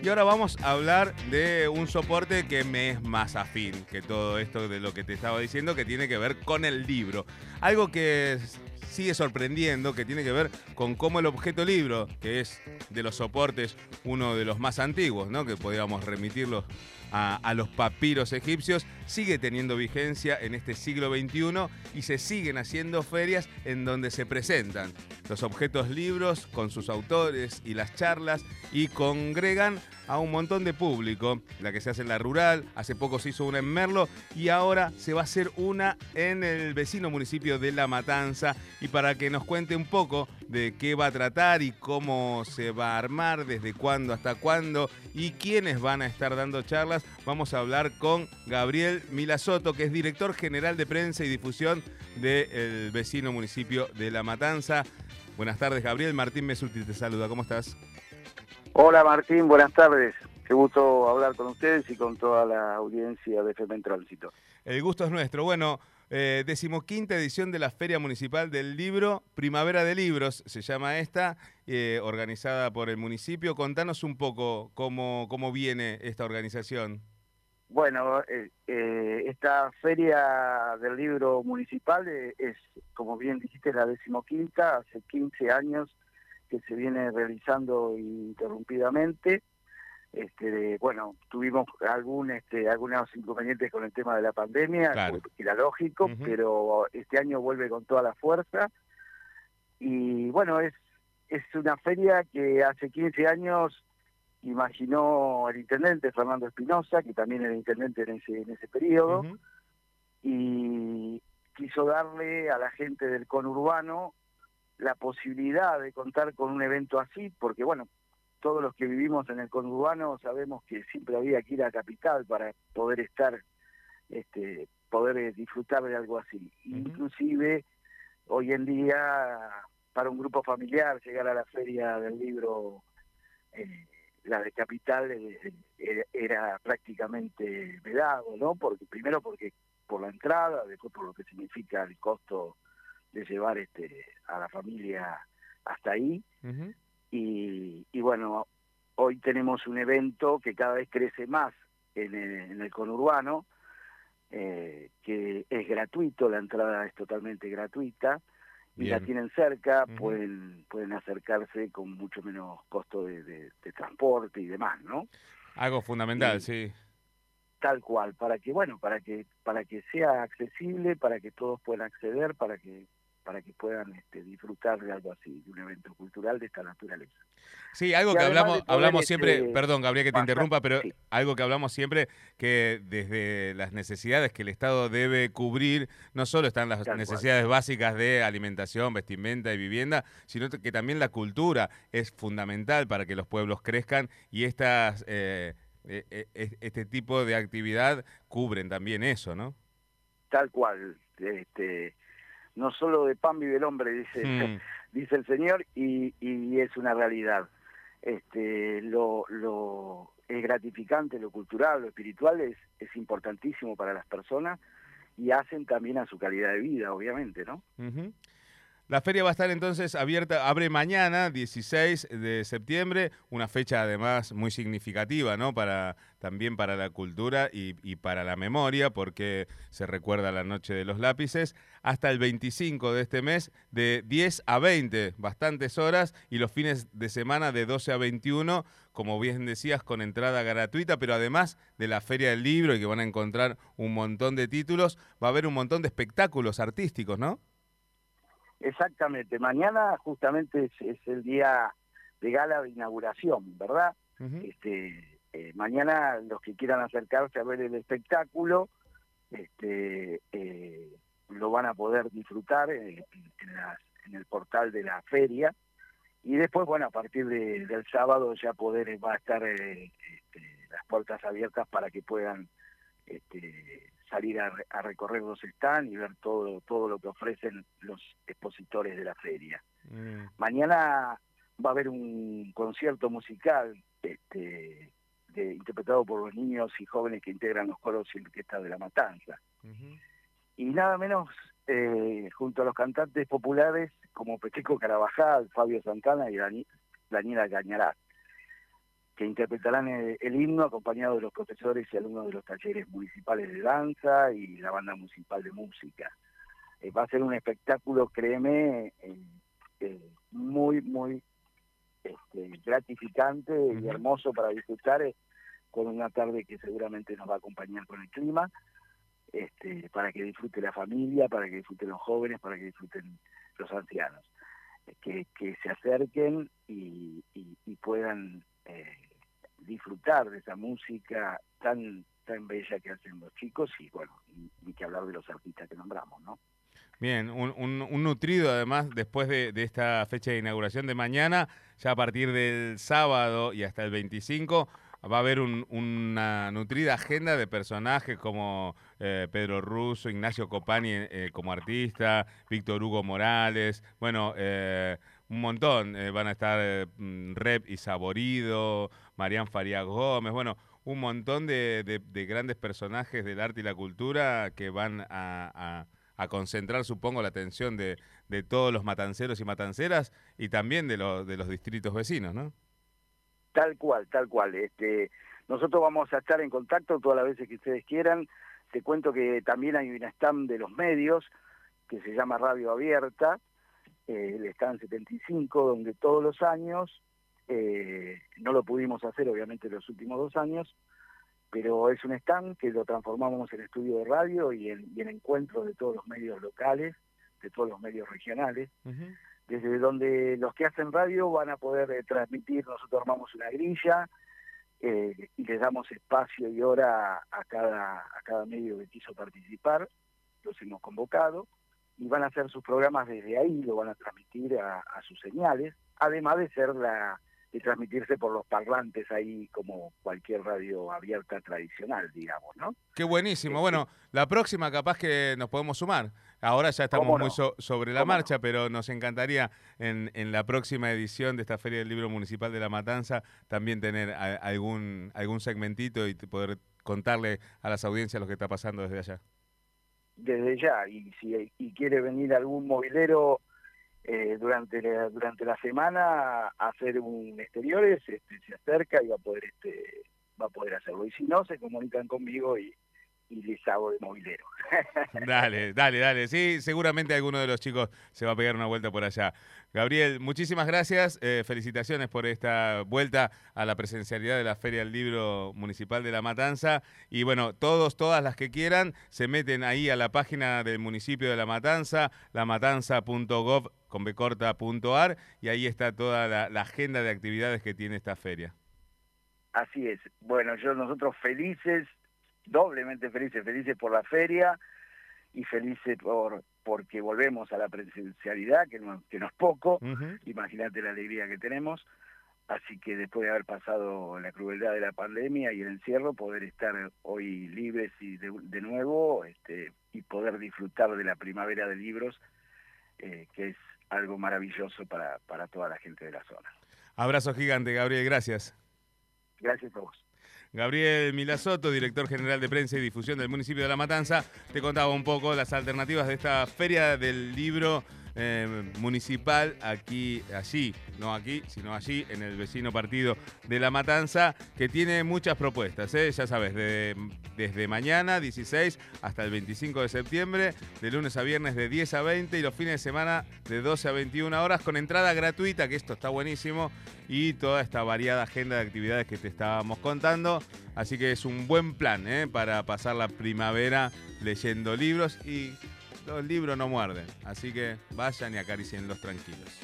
Y ahora vamos a hablar de un soporte que me es más afín que todo esto de lo que te estaba diciendo, que tiene que ver con el libro. Algo que sigue sorprendiendo, que tiene que ver con cómo el objeto libro, que es de los soportes uno de los más antiguos, ¿no? que podíamos remitirlos a, los papiros egipcios, sigue teniendo vigencia en este siglo XXI y se siguen haciendo ferias en donde se presentan los objetos libros con sus autores y las charlas y congregan a un montón de público. La que se hace en la rural, hace poco se hizo una en Merlo y ahora se va a hacer una en el vecino municipio de La Matanza. Y para que nos cuente un poco de qué va a tratar y cómo se va a armar, desde cuándo hasta cuándo y quiénes van a estar dando charlas, vamos a hablar con Gabriel Milasoto, que es director general de prensa y difusión del vecino municipio de La Matanza. Buenas tardes, Gabriel. Martín Mesuti te saluda. ¿Cómo estás? Hola, Martín. Buenas tardes. Qué gusto hablar con ustedes y con toda la audiencia de FEMEN Tránsito. El gusto es nuestro. Bueno, eh, decimoquinta edición de la Feria Municipal del Libro, Primavera de Libros, se llama esta, eh, organizada por el municipio. Contanos un poco cómo, cómo viene esta organización. Bueno, eh, eh, esta feria del libro municipal es, como bien dijiste, la decimoquinta, hace 15 años que se viene realizando interrumpidamente. Este, bueno, tuvimos algún, este, algunos inconvenientes con el tema de la pandemia, que era lógico, pero este año vuelve con toda la fuerza. Y bueno, es, es una feria que hace 15 años imaginó el intendente Fernando Espinosa, que también era intendente en ese, en ese periodo, y quiso darle a la gente del conurbano la posibilidad de contar con un evento así, porque bueno, todos los que vivimos en el conurbano sabemos que siempre había que ir a capital para poder estar, este, poder disfrutar de algo así. Inclusive hoy en día para un grupo familiar llegar a la feria del libro eh, la de capital eh, eh, era prácticamente vedado, ¿no? Porque primero porque por la entrada, después por lo que significa el costo de llevar este a la familia hasta ahí. Y, y, bueno, hoy tenemos un evento que cada vez crece más en el, conurbano, eh, que es gratuito, la entrada es totalmente gratuita y la tienen cerca, pueden pueden acercarse con mucho menos costo de, transporte y demás, ¿no? Algo fundamental, sí. Tal cual, para que bueno, para que para que sea accesible, para que todos puedan acceder, para que para que puedan este, disfrutar de algo así, de un evento cultural de esta naturaleza. Sí, algo que hablamos, hablamos siempre, este, perdón Gabriel que te interrumpa, pero algo que hablamos siempre, que desde las necesidades que el Estado debe cubrir, no solo están las necesidades básicas de alimentación, vestimenta y vivienda, sino que también la cultura es fundamental para que los pueblos crezcan y estas, eh, e, e, este tipo de actividad cubren también eso, ¿no? Tal cual. Este, no solo de pan vive el hombre, dice, hmm. dice el Señor, y, es una realidad. Este, lo, lo es gratificante, lo cultural, lo espiritual es, es importantísimo para las personas y hacen también a su calidad de vida, obviamente, ¿no? La feria va a estar entonces abierta, abre mañana, 16 de septiembre, una fecha además muy significativa, ¿no? Para, también para la cultura y, para la memoria, porque se recuerda la Noche de los Lápices, hasta el 25 de este mes, de 10 a 20, bastantes horas, y los fines de semana de 12 a 21, como bien decías, con entrada gratuita, pero además de la Feria del Libro y que van a encontrar un montón de títulos, va a haber un montón de espectáculos artísticos, ¿no? Exactamente, mañana justamente es, el día de gala de inauguración, ¿verdad? este, eh, mañana los que quieran acercarse a ver el espectáculo, este, eh, lo van a poder disfrutar en, el portal de la feria. Y después, bueno, a partir del sábado ya poder va a estar eh, este, las puertas abiertas para que puedan este, salir a, recorrer los stands y ver todo, todo lo que ofrecen los expositores de la feria. Mm. Mañana va a haber un concierto musical este, de, interpretado por los niños y jóvenes que integran los coros y orquestas de la matanza. Y nada menos eh, junto a los cantantes populares como Pecheco Carabajal, Fabio Santana y Daniela Gañarás. Que interpretarán el, himno acompañado de los profesores y alumnos de los talleres municipales de danza y la banda municipal de música. Eh, va a ser un espectáculo, créeme, eh, eh, muy, muy este, gratificante y hermoso para disfrutar, con una tarde que seguramente nos va a acompañar con el clima, este, para que disfrute la familia, para que disfruten los jóvenes, para que disfruten los ancianos. Que, se acerquen y, puedan disfrutar de esa música tan tan bella que hacen los chicos y bueno, y, que hablar de los artistas que nombramos, ¿no? Bien, un, nutrido además después de, esta fecha de inauguración de mañana, ya a partir del sábado y hasta el 25 va a haber una nutrida agenda de personajes como eh, Pedro Russo, Ignacio Copani eh, como artista, Víctor Hugo Morales, bueno, eh, un montón, van a estar mm, Rep y Saborido, Marian Farías Gómez, bueno, un montón de, grandes personajes del arte y la cultura que van a, concentrar, supongo, la atención de, todos los matanceros y matanceras y también de, de los distritos vecinos, ¿no? Tal cual, tal cual. Este, nosotros vamos a estar en contacto todas las veces que ustedes quieran. Te cuento que también hay un stand de los medios que se llama Radio Abierta, eh, el stand 75, donde todos los años eh, no lo pudimos hacer, obviamente, los últimos dos años, pero es un stand que lo transformamos en estudio de radio y en, y encuentros de todos los medios locales, de todos los medios regionales, desde donde los que hacen radio van a poder eh, transmitir, nosotros armamos una grilla eh, y les damos espacio y hora a cada, a cada medio que quiso participar, los hemos convocado, y van a hacer sus programas desde ahí, lo van a transmitir a sus señales, además de ser la, de transmitirse por los parlantes ahí como cualquier radio abierta tradicional, digamos, ¿no? Qué buenísimo. Este bueno, la próxima capaz que nos podemos sumar. Ahora ya estamos muy sobre la marcha, pero nos encantaría en, en, la próxima edición de esta Feria del Libro Municipal de La Matanza también tener algún, algún segmentito y poder contarle a las audiencias lo que está pasando desde allá. Desde ya, y si y quiere venir algún movilero eh, durante la, durante la semana hacer un exteriores, este, se acerca y va a poder este va a poder hacerlo. Y si no, se comunican conmigo y, y les hago de movilero. dale, dale, dale. Sí, seguramente alguno de los chicos se va a pegar una vuelta por allá. Gabriel, muchísimas gracias. Eh, felicitaciones por esta vuelta a la presencialidad de la Feria del Libro Municipal de La Matanza. Y bueno, todos, todas las que quieran, se meten ahí a la página del municipio de La Matanza, lamatanza.gov con becorta.ar y ahí está toda la, agenda de actividades que tiene esta feria. Así es. Bueno, yo nosotros felices, doblemente felices, felices por la feria y felices por porque volvemos a la presencialidad, que no, que no es poco, imagínate la alegría que tenemos, así que después de haber pasado la crueldad de la pandemia y el encierro, poder estar hoy libres y de, de nuevo este, y poder disfrutar de la primavera de libros, eh, que es algo maravilloso para, para toda la gente de la zona. Abrazo gigante, Gabriel, gracias. Gracias a vos. Gabriel Milasoto, director general de prensa y difusión del municipio de La Matanza, te contaba un poco las alternativas de esta feria del libro eh, municipal aquí, allí, no aquí, sino allí, en el vecino partido de La Matanza, que tiene muchas propuestas, ¿eh? ya sabes, desde mañana 16 hasta el 25 de septiembre, de lunes a viernes de 10 a 20 y los fines de semana de 12 a 21 horas con entrada gratuita, que esto está buenísimo, y toda esta variada agenda de actividades que te estábamos contando. Así que es un buen plan ¿eh? para pasar la primavera leyendo libros y los libros no muerden, así que vayan y acaricien los tranquilos.